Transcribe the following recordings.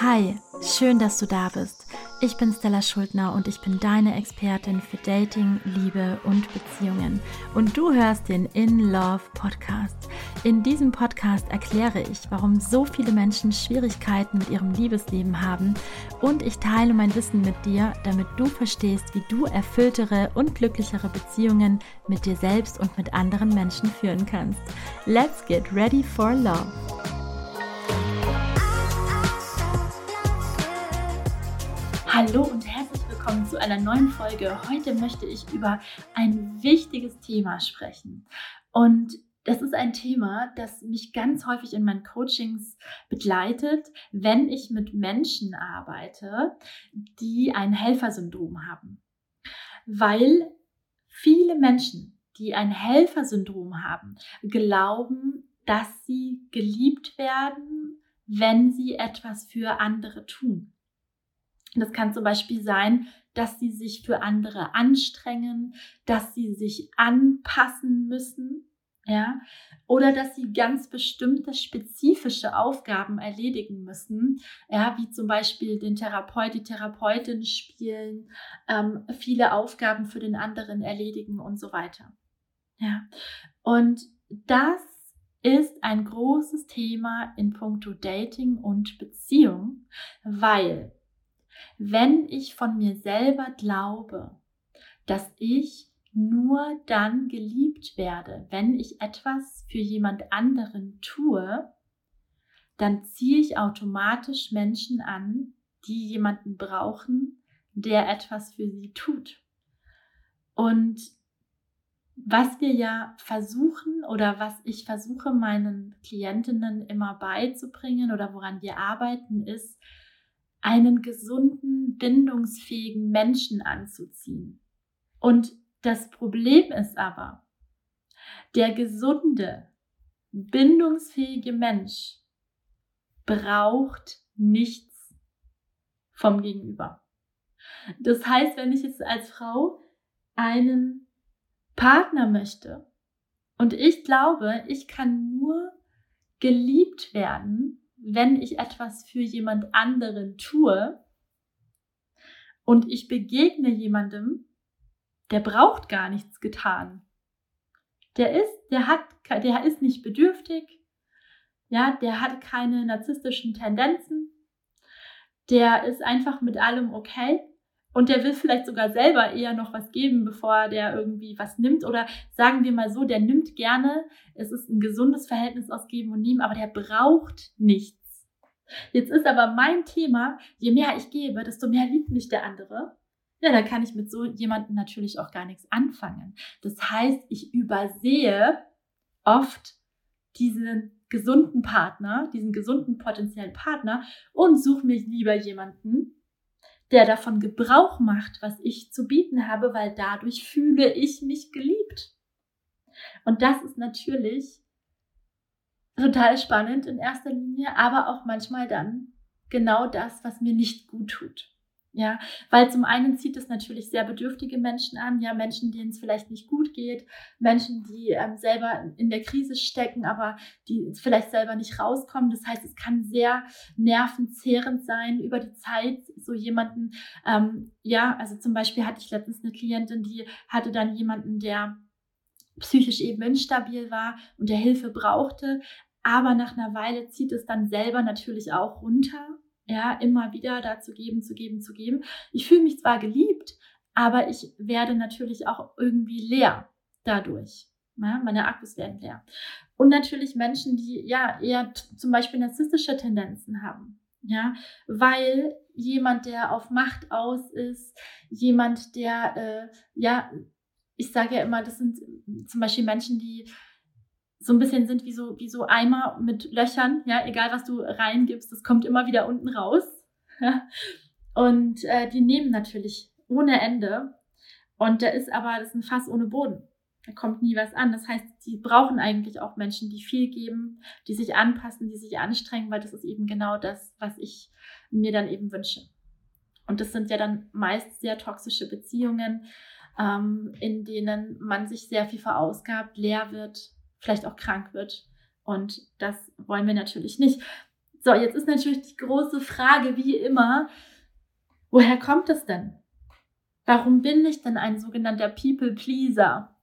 Hi, schön, dass du da bist. Ich bin Stella Schuldner und ich bin deine Expertin für Dating, Liebe und Beziehungen. Und du hörst den In Love Podcast. In diesem Podcast erkläre ich, warum so viele Menschen Schwierigkeiten mit ihrem Liebesleben haben und ich teile mein Wissen mit dir, damit du verstehst, wie du erfülltere und glücklichere Beziehungen mit dir selbst und mit anderen Menschen führen kannst. Let's get ready for love. Hallo und herzlich willkommen zu einer neuen Folge. Heute möchte ich über ein wichtiges Thema sprechen. Und das ist ein Thema, das mich ganz häufig in meinen Coachings begleitet, wenn ich mit Menschen arbeite, die ein Helfersyndrom haben. Weil viele Menschen, die ein Helfersyndrom haben, glauben, dass sie geliebt werden, wenn sie etwas für andere tun. Das kann zum Beispiel sein, dass sie sich für andere anstrengen, dass sie sich anpassen müssen, ja, oder dass sie ganz bestimmte spezifische Aufgaben erledigen müssen, ja, wie zum Beispiel den Therapeut, die Therapeutin spielen, ähm, viele Aufgaben für den anderen erledigen und so weiter. Ja, und das ist ein großes Thema in puncto Dating und Beziehung, weil wenn ich von mir selber glaube, dass ich nur dann geliebt werde, wenn ich etwas für jemand anderen tue, dann ziehe ich automatisch Menschen an, die jemanden brauchen, der etwas für sie tut. Und was wir ja versuchen oder was ich versuche meinen Klientinnen immer beizubringen oder woran wir arbeiten, ist, einen gesunden, bindungsfähigen Menschen anzuziehen. Und das Problem ist aber, der gesunde, bindungsfähige Mensch braucht nichts vom Gegenüber. Das heißt, wenn ich jetzt als Frau einen Partner möchte und ich glaube, ich kann nur geliebt werden, wenn ich etwas für jemand anderen tue und ich begegne jemandem, der braucht gar nichts getan. Der ist, der hat, der ist nicht bedürftig, ja, der hat keine narzisstischen Tendenzen, der ist einfach mit allem okay und der will vielleicht sogar selber eher noch was geben, bevor der irgendwie was nimmt. Oder sagen wir mal so, der nimmt gerne. Es ist ein gesundes Verhältnis aus Geben und Nehmen, aber der braucht nichts. Jetzt ist aber mein Thema, je mehr ich gebe, desto mehr liebt mich der andere. Ja, dann kann ich mit so jemandem natürlich auch gar nichts anfangen. Das heißt, ich übersehe oft diesen gesunden Partner, diesen gesunden potenziellen Partner und suche mir lieber jemanden, der davon Gebrauch macht, was ich zu bieten habe, weil dadurch fühle ich mich geliebt. Und das ist natürlich total spannend in erster Linie, aber auch manchmal dann genau das, was mir nicht gut tut. Ja, weil zum einen zieht es natürlich sehr bedürftige Menschen an, ja, Menschen, denen es vielleicht nicht gut geht, Menschen, die ähm, selber in der Krise stecken, aber die vielleicht selber nicht rauskommen. Das heißt, es kann sehr nervenzehrend sein über die Zeit, so jemanden, ähm, ja, also zum Beispiel hatte ich letztens eine Klientin, die hatte dann jemanden, der psychisch eben instabil war und der Hilfe brauchte, aber nach einer Weile zieht es dann selber natürlich auch runter ja, immer wieder dazu geben, zu geben, zu geben. Ich fühle mich zwar geliebt, aber ich werde natürlich auch irgendwie leer dadurch. Ja, meine Akkus werden leer. Und natürlich Menschen, die ja eher zum Beispiel narzisstische Tendenzen haben. Ja, weil jemand, der auf Macht aus ist, jemand, der, äh, ja, ich sage ja immer, das sind zum Beispiel Menschen, die so ein bisschen sind wie so, wie so Eimer mit Löchern, ja, egal was du reingibst, das kommt immer wieder unten raus. Und äh, die nehmen natürlich ohne Ende. Und da ist aber, das ist ein Fass ohne Boden. Da kommt nie was an. Das heißt, sie brauchen eigentlich auch Menschen, die viel geben, die sich anpassen, die sich anstrengen, weil das ist eben genau das, was ich mir dann eben wünsche. Und das sind ja dann meist sehr toxische Beziehungen, ähm, in denen man sich sehr viel verausgabt, leer wird, vielleicht auch krank wird Und das wollen wir natürlich nicht. So, jetzt ist natürlich die große Frage, wie immer, woher kommt es denn? Warum bin ich denn ein sogenannter People Pleaser?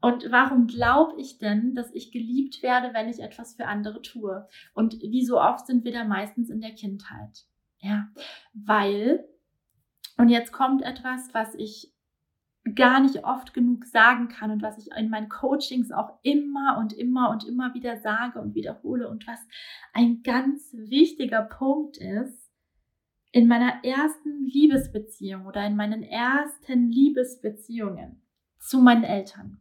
Und warum glaube ich denn, dass ich geliebt werde, wenn ich etwas für andere tue? Und wie so oft sind wir da meistens in der Kindheit. Ja, weil, und jetzt kommt etwas, was ich gar nicht oft genug sagen kann und was ich in meinen Coachings auch immer und immer und immer wieder sage und wiederhole und was ein ganz wichtiger Punkt ist, in meiner ersten Liebesbeziehung oder in meinen ersten Liebesbeziehungen zu meinen Eltern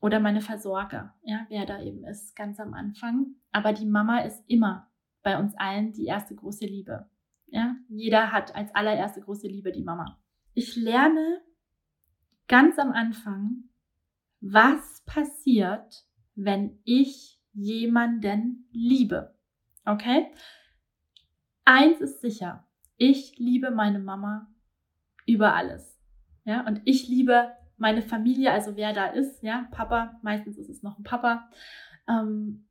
oder meine Versorger, ja, wer da eben ist, ganz am Anfang. Aber die Mama ist immer bei uns allen die erste große Liebe. Ja, jeder hat als allererste große Liebe die Mama. Ich lerne ganz am Anfang, was passiert, wenn ich jemanden liebe. Okay? Eins ist sicher, ich liebe meine Mama über alles. Ja, und ich liebe meine Familie, also wer da ist, ja, Papa, meistens ist es noch ein Papa. Ähm,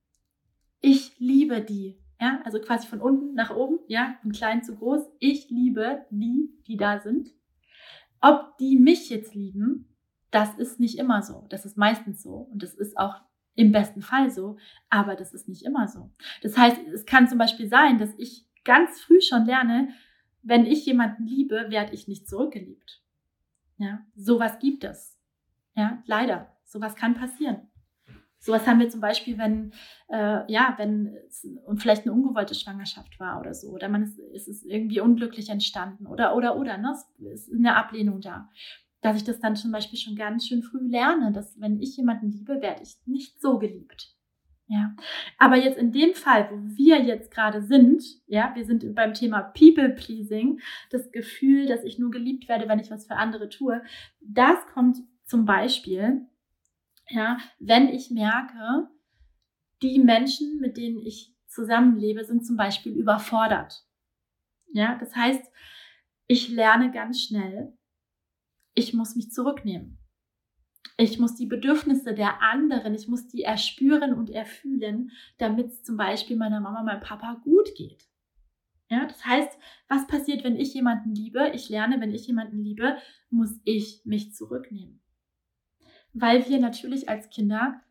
ich liebe die, ja, also quasi von unten nach oben, ja, von klein zu groß. Ich liebe die, die da sind. Ob die mich jetzt lieben, das ist nicht immer so. Das ist meistens so. Und das ist auch im besten Fall so. Aber das ist nicht immer so. Das heißt, es kann zum Beispiel sein, dass ich ganz früh schon lerne, wenn ich jemanden liebe, werde ich nicht zurückgeliebt. Ja, sowas gibt es. Ja, leider. Sowas kann passieren. Sowas haben wir zum Beispiel, wenn, äh, ja, wenn es vielleicht eine ungewollte Schwangerschaft war oder so, oder man ist, ist es irgendwie unglücklich entstanden oder, oder, oder, ne? Es ist eine Ablehnung da. Dass ich das dann zum Beispiel schon ganz schön früh lerne, dass wenn ich jemanden liebe, werde ich nicht so geliebt. Ja, aber jetzt in dem Fall, wo wir jetzt gerade sind, ja, wir sind beim Thema People Pleasing, das Gefühl, dass ich nur geliebt werde, wenn ich was für andere tue, das kommt zum Beispiel, ja, wenn ich merke, die Menschen, mit denen ich zusammenlebe, sind zum Beispiel überfordert. Ja, das heißt, ich lerne ganz schnell, ich muss mich zurücknehmen. Ich muss die Bedürfnisse der anderen, ich muss die erspüren und erfühlen, damit es zum Beispiel meiner Mama, meinem Papa gut geht. Ja, das heißt, was passiert, wenn ich jemanden liebe? Ich lerne, wenn ich jemanden liebe, muss ich mich zurücknehmen weil wir natürlich als Kinder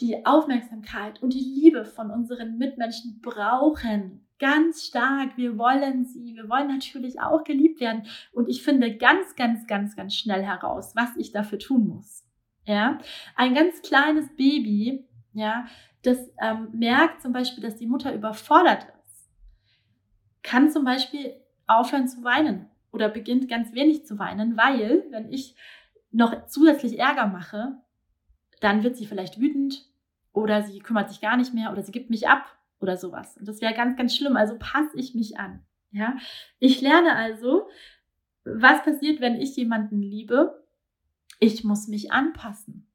die Aufmerksamkeit und die Liebe von unseren Mitmenschen brauchen. Ganz stark. Wir wollen sie. Wir wollen natürlich auch geliebt werden. Und ich finde ganz, ganz, ganz, ganz schnell heraus, was ich dafür tun muss. Ja, ein ganz kleines Baby, ja, das ähm, merkt zum Beispiel, dass die Mutter überfordert ist, kann zum Beispiel aufhören zu weinen oder beginnt ganz wenig zu weinen, weil, wenn ich noch zusätzlich Ärger mache, dann wird sie vielleicht wütend oder sie kümmert sich gar nicht mehr oder sie gibt mich ab oder sowas. Und das wäre ganz, ganz schlimm. Also passe ich mich an. Ja, ich lerne also, was passiert, wenn ich jemanden liebe? Ich muss mich anpassen.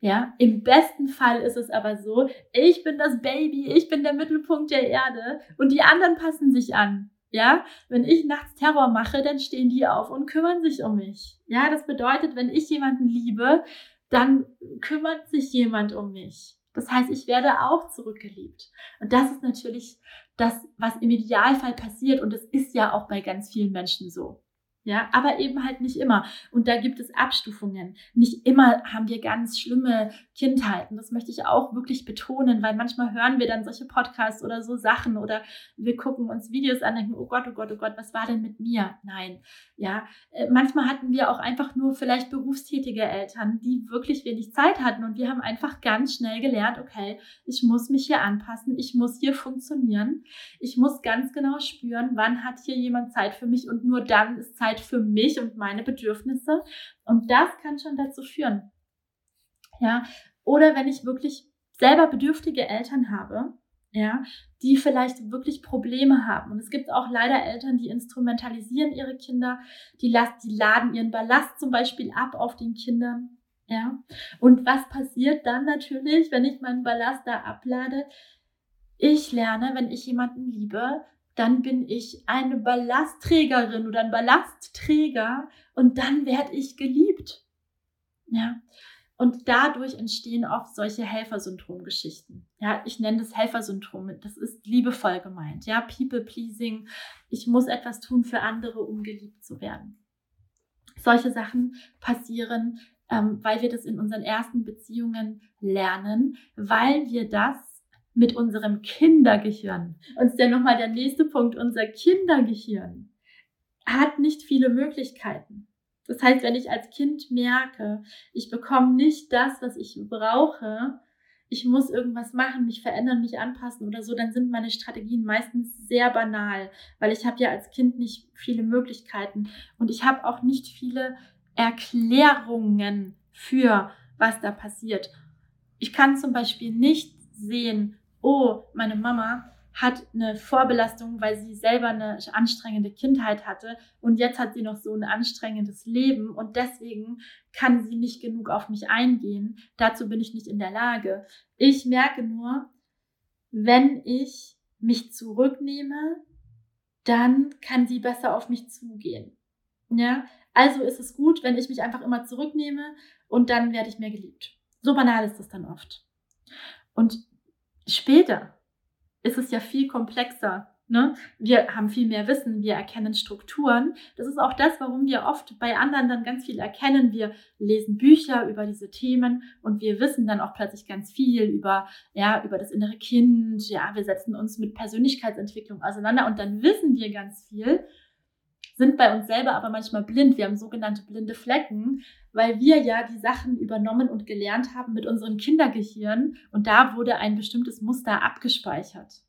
Ja, im besten Fall ist es aber so, ich bin das Baby, ich bin der Mittelpunkt der Erde und die anderen passen sich an. Ja, wenn ich nachts Terror mache, dann stehen die auf und kümmern sich um mich. Ja, das bedeutet, wenn ich jemanden liebe, dann kümmert sich jemand um mich. Das heißt, ich werde auch zurückgeliebt. Und das ist natürlich das, was im Idealfall passiert. Und es ist ja auch bei ganz vielen Menschen so. Ja, aber eben halt nicht immer. Und da gibt es Abstufungen. Nicht immer haben wir ganz schlimme Kindheiten. Das möchte ich auch wirklich betonen, weil manchmal hören wir dann solche Podcasts oder so Sachen oder wir gucken uns Videos an und denken, oh Gott, oh Gott, oh Gott, was war denn mit mir? Nein. Ja, äh, manchmal hatten wir auch einfach nur vielleicht berufstätige Eltern, die wirklich wenig Zeit hatten und wir haben einfach ganz schnell gelernt, okay, ich muss mich hier anpassen, ich muss hier funktionieren. Ich muss ganz genau spüren, wann hat hier jemand Zeit für mich und nur dann ist Zeit Zeit für mich und meine Bedürfnisse. Und das kann schon dazu führen. Ja, oder wenn ich wirklich selber bedürftige Eltern habe, ja, die vielleicht wirklich Probleme haben. Und es gibt auch leider Eltern, die instrumentalisieren ihre Kinder, die, las die laden ihren Ballast zum Beispiel ab auf den Kindern. Ja, und was passiert dann natürlich, wenn ich meinen Ballast da ablade? Ich lerne, wenn ich jemanden liebe, dann bin ich eine Ballastträgerin oder ein Ballastträger und dann werde ich geliebt. Ja. Und dadurch entstehen oft solche Helfersyndrom-Geschichten. Ja, ich nenne das Helfersyndrom. Das ist liebevoll gemeint. Ja, People pleasing. Ich muss etwas tun für andere, um geliebt zu werden. Solche Sachen passieren, ähm, weil wir das in unseren ersten Beziehungen lernen, weil wir das mit unserem Kindergehirn. Und ist ja nochmal der nächste Punkt. Unser Kindergehirn hat nicht viele Möglichkeiten. Das heißt, wenn ich als Kind merke, ich bekomme nicht das, was ich brauche, ich muss irgendwas machen, mich verändern, mich anpassen oder so, dann sind meine Strategien meistens sehr banal, weil ich habe ja als Kind nicht viele Möglichkeiten und ich habe auch nicht viele Erklärungen für, was da passiert. Ich kann zum Beispiel nicht sehen, oh, meine Mama hat eine Vorbelastung, weil sie selber eine anstrengende Kindheit hatte und jetzt hat sie noch so ein anstrengendes Leben und deswegen kann sie nicht genug auf mich eingehen. Dazu bin ich nicht in der Lage. Ich merke nur, wenn ich mich zurücknehme, dann kann sie besser auf mich zugehen. Ja, also ist es gut, wenn ich mich einfach immer zurücknehme und dann werde ich mehr geliebt. So banal ist das dann oft. Und später, ist es ja viel komplexer. Ne? Wir haben viel mehr Wissen, wir erkennen Strukturen. Das ist auch das, warum wir oft bei anderen dann ganz viel erkennen. Wir lesen Bücher über diese Themen und wir wissen dann auch plötzlich ganz viel über, ja, über das innere Kind. Ja, wir setzen uns mit Persönlichkeitsentwicklung auseinander und dann wissen wir ganz viel, sind bei uns selber aber manchmal blind. Wir haben sogenannte blinde Flecken, weil wir ja die Sachen übernommen und gelernt haben mit unserem Kindergehirn und da wurde ein bestimmtes Muster abgespeichert.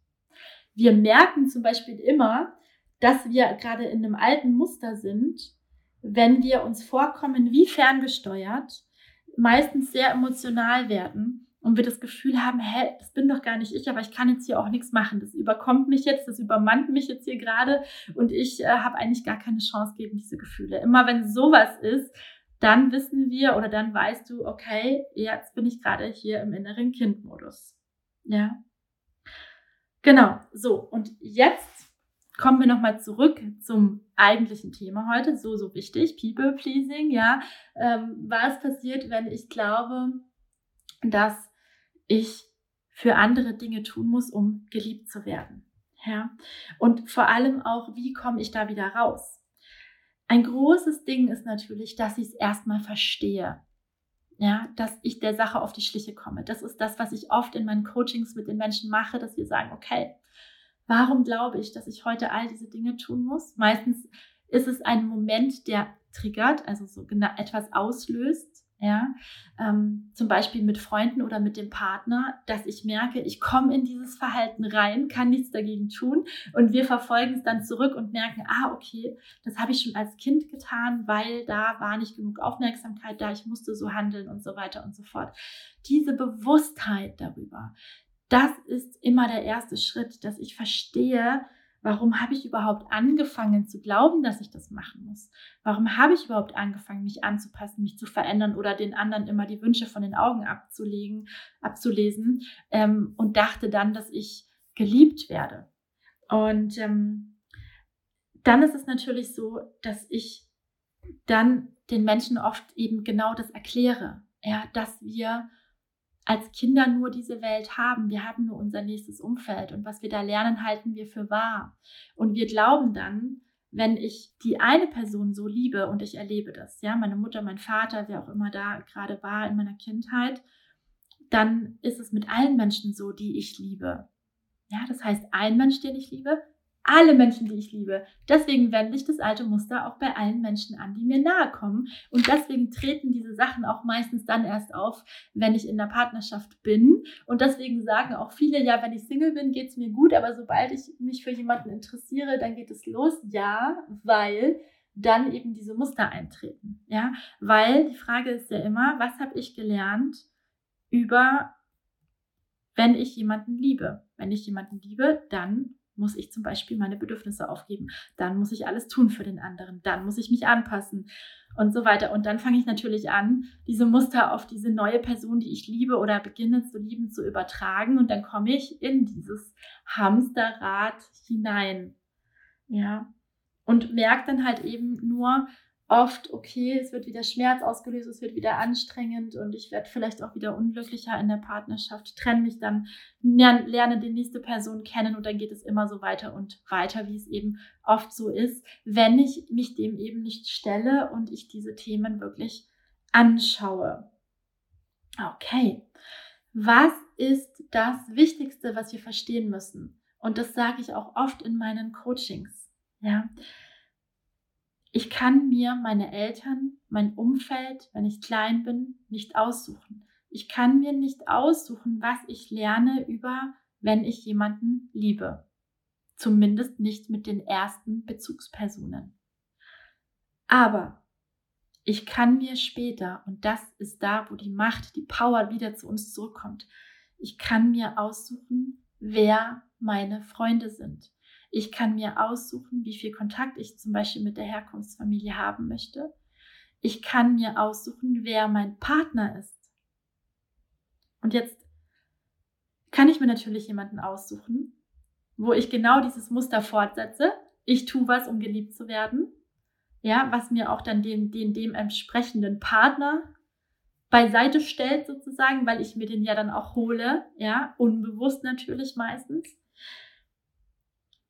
Wir merken zum Beispiel immer, dass wir gerade in einem alten Muster sind, wenn wir uns vorkommen wie ferngesteuert, meistens sehr emotional werden und wir das Gefühl haben, hä, das bin doch gar nicht ich, aber ich kann jetzt hier auch nichts machen. Das überkommt mich jetzt, das übermannt mich jetzt hier gerade und ich äh, habe eigentlich gar keine Chance gegen diese Gefühle. Immer wenn sowas ist, dann wissen wir oder dann weißt du, okay, jetzt bin ich gerade hier im inneren Kindmodus. Ja. Genau, so. Und jetzt kommen wir nochmal zurück zum eigentlichen Thema heute. So, so wichtig. People pleasing, ja. Ähm, was passiert, wenn ich glaube, dass ich für andere Dinge tun muss, um geliebt zu werden? Ja. Und vor allem auch, wie komme ich da wieder raus? Ein großes Ding ist natürlich, dass ich es erstmal verstehe. Ja, dass ich der Sache auf die Schliche komme. Das ist das, was ich oft in meinen Coachings mit den Menschen mache, dass wir sagen, okay, warum glaube ich, dass ich heute all diese Dinge tun muss? Meistens ist es ein Moment, der triggert, also so etwas auslöst ja, ähm, zum Beispiel mit Freunden oder mit dem Partner, dass ich merke, ich komme in dieses Verhalten rein, kann nichts dagegen tun und wir verfolgen es dann zurück und merken, ah, okay, das habe ich schon als Kind getan, weil da war nicht genug Aufmerksamkeit da, ich musste so handeln und so weiter und so fort. Diese Bewusstheit darüber, das ist immer der erste Schritt, dass ich verstehe, Warum habe ich überhaupt angefangen zu glauben, dass ich das machen muss? Warum habe ich überhaupt angefangen, mich anzupassen, mich zu verändern oder den anderen immer die Wünsche von den Augen abzulegen, abzulesen ähm, und dachte dann, dass ich geliebt werde? Und ähm, dann ist es natürlich so, dass ich dann den Menschen oft eben genau das erkläre, ja, dass wir als Kinder nur diese Welt haben. Wir haben nur unser nächstes Umfeld und was wir da lernen, halten wir für wahr. Und wir glauben dann, wenn ich die eine Person so liebe und ich erlebe das, ja, meine Mutter, mein Vater, wer auch immer da gerade war in meiner Kindheit, dann ist es mit allen Menschen so, die ich liebe. Ja, das heißt, ein Mensch, den ich liebe, alle Menschen, die ich liebe. Deswegen wende ich das alte Muster auch bei allen Menschen an, die mir nahe kommen. Und deswegen treten diese Sachen auch meistens dann erst auf, wenn ich in der Partnerschaft bin. Und deswegen sagen auch viele, ja, wenn ich Single bin, geht es mir gut, aber sobald ich mich für jemanden interessiere, dann geht es los. Ja, weil dann eben diese Muster eintreten. Ja, weil die Frage ist ja immer, was habe ich gelernt über, wenn ich jemanden liebe? Wenn ich jemanden liebe, dann muss ich zum Beispiel meine Bedürfnisse aufgeben. Dann muss ich alles tun für den anderen. Dann muss ich mich anpassen und so weiter. Und dann fange ich natürlich an, diese Muster auf diese neue Person, die ich liebe oder beginne zu lieben, zu übertragen. Und dann komme ich in dieses Hamsterrad hinein. Ja. Und merke dann halt eben nur, oft, okay, es wird wieder Schmerz ausgelöst, es wird wieder anstrengend und ich werde vielleicht auch wieder unglücklicher in der Partnerschaft, trenne mich dann, lerne die nächste Person kennen und dann geht es immer so weiter und weiter, wie es eben oft so ist, wenn ich mich dem eben nicht stelle und ich diese Themen wirklich anschaue. Okay, was ist das Wichtigste, was wir verstehen müssen? Und das sage ich auch oft in meinen Coachings. Ja, ich kann mir meine Eltern, mein Umfeld, wenn ich klein bin, nicht aussuchen. Ich kann mir nicht aussuchen, was ich lerne über, wenn ich jemanden liebe. Zumindest nicht mit den ersten Bezugspersonen. Aber ich kann mir später, und das ist da, wo die Macht, die Power wieder zu uns zurückkommt, ich kann mir aussuchen, wer meine Freunde sind. Ich kann mir aussuchen, wie viel Kontakt ich zum Beispiel mit der Herkunftsfamilie haben möchte. Ich kann mir aussuchen, wer mein Partner ist. Und jetzt kann ich mir natürlich jemanden aussuchen, wo ich genau dieses Muster fortsetze. Ich tue was, um geliebt zu werden. Ja, was mir auch dann den, den dem Partner beiseite stellt sozusagen, weil ich mir den ja dann auch hole, ja, unbewusst natürlich meistens.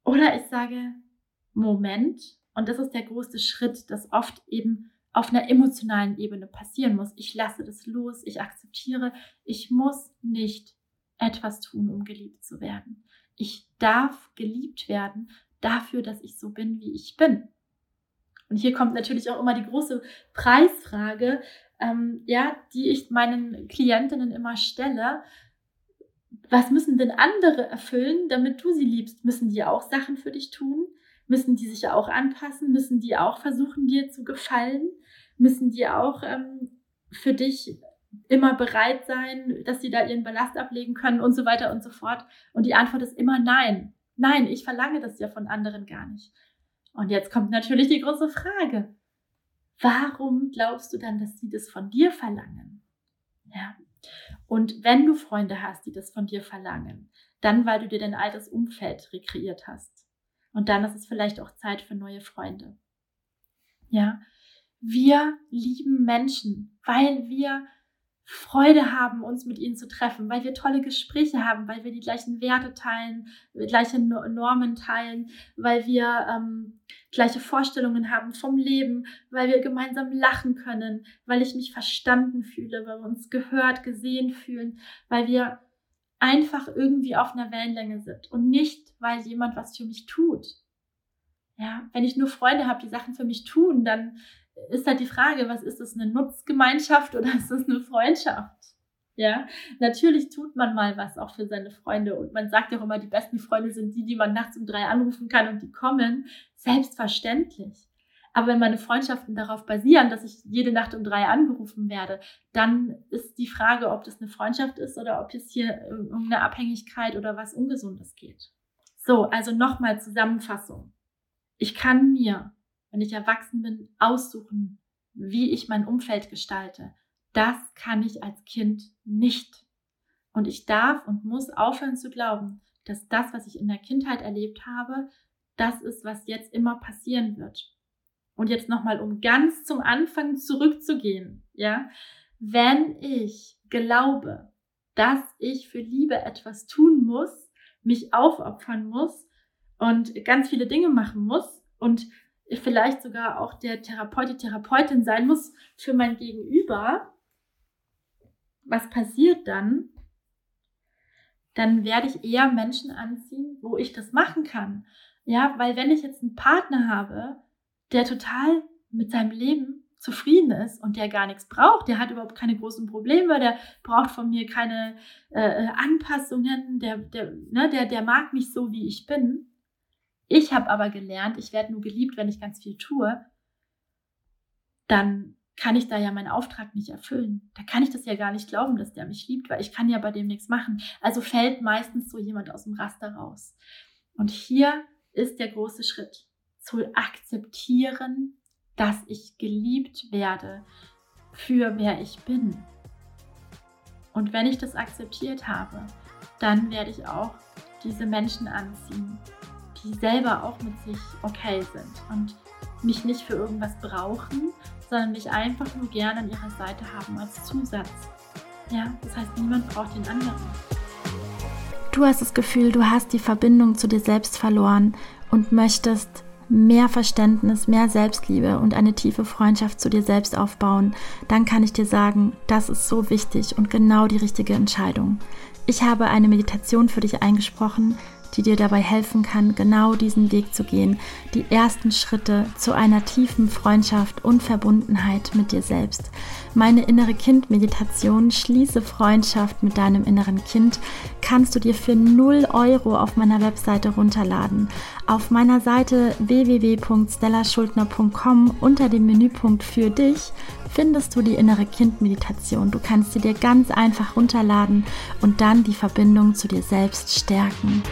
Oder ich sage, Moment, und das ist der größte Schritt, das oft eben auf einer emotionalen Ebene passieren muss. Ich lasse das los, ich akzeptiere, ich muss nicht etwas tun, um geliebt zu werden. Ich darf geliebt werden dafür, dass ich so bin, wie ich bin. Und hier kommt natürlich auch immer die große Preisfrage, ähm, ja, die ich meinen Klientinnen immer stelle was müssen denn andere erfüllen, damit du sie liebst? Müssen die auch Sachen für dich tun? Müssen die sich auch anpassen? Müssen die auch versuchen, dir zu gefallen? Müssen die auch ähm, für dich immer bereit sein, dass sie da ihren Ballast ablegen können und so weiter und so fort? Und die Antwort ist immer nein. Nein, ich verlange das ja von anderen gar nicht. Und jetzt kommt natürlich die große Frage. Warum glaubst du dann, dass sie das von dir verlangen? Ja, und wenn du Freunde hast, die das von dir verlangen, dann weil du dir dein altes Umfeld rekreiert hast. Und dann ist es vielleicht auch Zeit für neue Freunde. Ja, wir lieben Menschen, weil wir Freude haben, uns mit ihnen zu treffen, weil wir tolle Gespräche haben, weil wir die gleichen Werte teilen, gleiche Normen teilen, weil wir ähm, gleiche Vorstellungen haben vom Leben, weil wir gemeinsam lachen können, weil ich mich verstanden fühle, weil wir uns gehört, gesehen fühlen, weil wir einfach irgendwie auf einer Wellenlänge sind und nicht, weil jemand was für mich tut. Ja, wenn ich nur Freunde habe, die Sachen für mich tun, dann ist halt die Frage, was ist das, eine Nutzgemeinschaft oder ist das eine Freundschaft? Ja, natürlich tut man mal was auch für seine Freunde und man sagt ja auch immer, die besten Freunde sind die, die man nachts um drei anrufen kann und die kommen. Selbstverständlich. Aber wenn meine Freundschaften darauf basieren, dass ich jede Nacht um drei angerufen werde, dann ist die Frage, ob das eine Freundschaft ist oder ob es hier um eine Abhängigkeit oder was Ungesundes geht. So, also nochmal Zusammenfassung. Ich kann mir wenn ich erwachsen bin, aussuchen, wie ich mein Umfeld gestalte. Das kann ich als Kind nicht. Und ich darf und muss aufhören zu glauben, dass das, was ich in der Kindheit erlebt habe, das ist, was jetzt immer passieren wird. Und jetzt nochmal, um ganz zum Anfang zurückzugehen, ja, wenn ich glaube, dass ich für Liebe etwas tun muss, mich aufopfern muss und ganz viele Dinge machen muss und vielleicht sogar auch der Therapeut, die Therapeutin sein muss für mein Gegenüber, was passiert dann? Dann werde ich eher Menschen anziehen, wo ich das machen kann. Ja, weil wenn ich jetzt einen Partner habe, der total mit seinem Leben zufrieden ist und der gar nichts braucht, der hat überhaupt keine großen Probleme, der braucht von mir keine äh, äh Anpassungen, der, der, ne, der, der mag mich so, wie ich bin, ich habe aber gelernt, ich werde nur geliebt, wenn ich ganz viel tue, dann kann ich da ja meinen Auftrag nicht erfüllen. Da kann ich das ja gar nicht glauben, dass der mich liebt, weil ich kann ja bei dem nichts machen. Also fällt meistens so jemand aus dem Raster raus. Und hier ist der große Schritt, zu akzeptieren, dass ich geliebt werde für wer ich bin. Und wenn ich das akzeptiert habe, dann werde ich auch diese Menschen anziehen, die selber auch mit sich okay sind und mich nicht für irgendwas brauchen, sondern mich einfach nur gerne an ihrer Seite haben als Zusatz. Ja, das heißt, niemand braucht den anderen. Du hast das Gefühl, du hast die Verbindung zu dir selbst verloren und möchtest mehr Verständnis, mehr Selbstliebe und eine tiefe Freundschaft zu dir selbst aufbauen, dann kann ich dir sagen, das ist so wichtig und genau die richtige Entscheidung. Ich habe eine Meditation für dich eingesprochen, die dir dabei helfen kann, genau diesen Weg zu gehen, die ersten Schritte zu einer tiefen Freundschaft und Verbundenheit mit dir selbst. Meine innere Kind-Meditation Schließe Freundschaft mit deinem inneren Kind kannst du dir für 0 Euro auf meiner Webseite runterladen. Auf meiner Seite www.stellaschuldner.com unter dem Menüpunkt für dich findest du die innere Kind-Meditation. Du kannst sie dir ganz einfach runterladen und dann die Verbindung zu dir selbst stärken.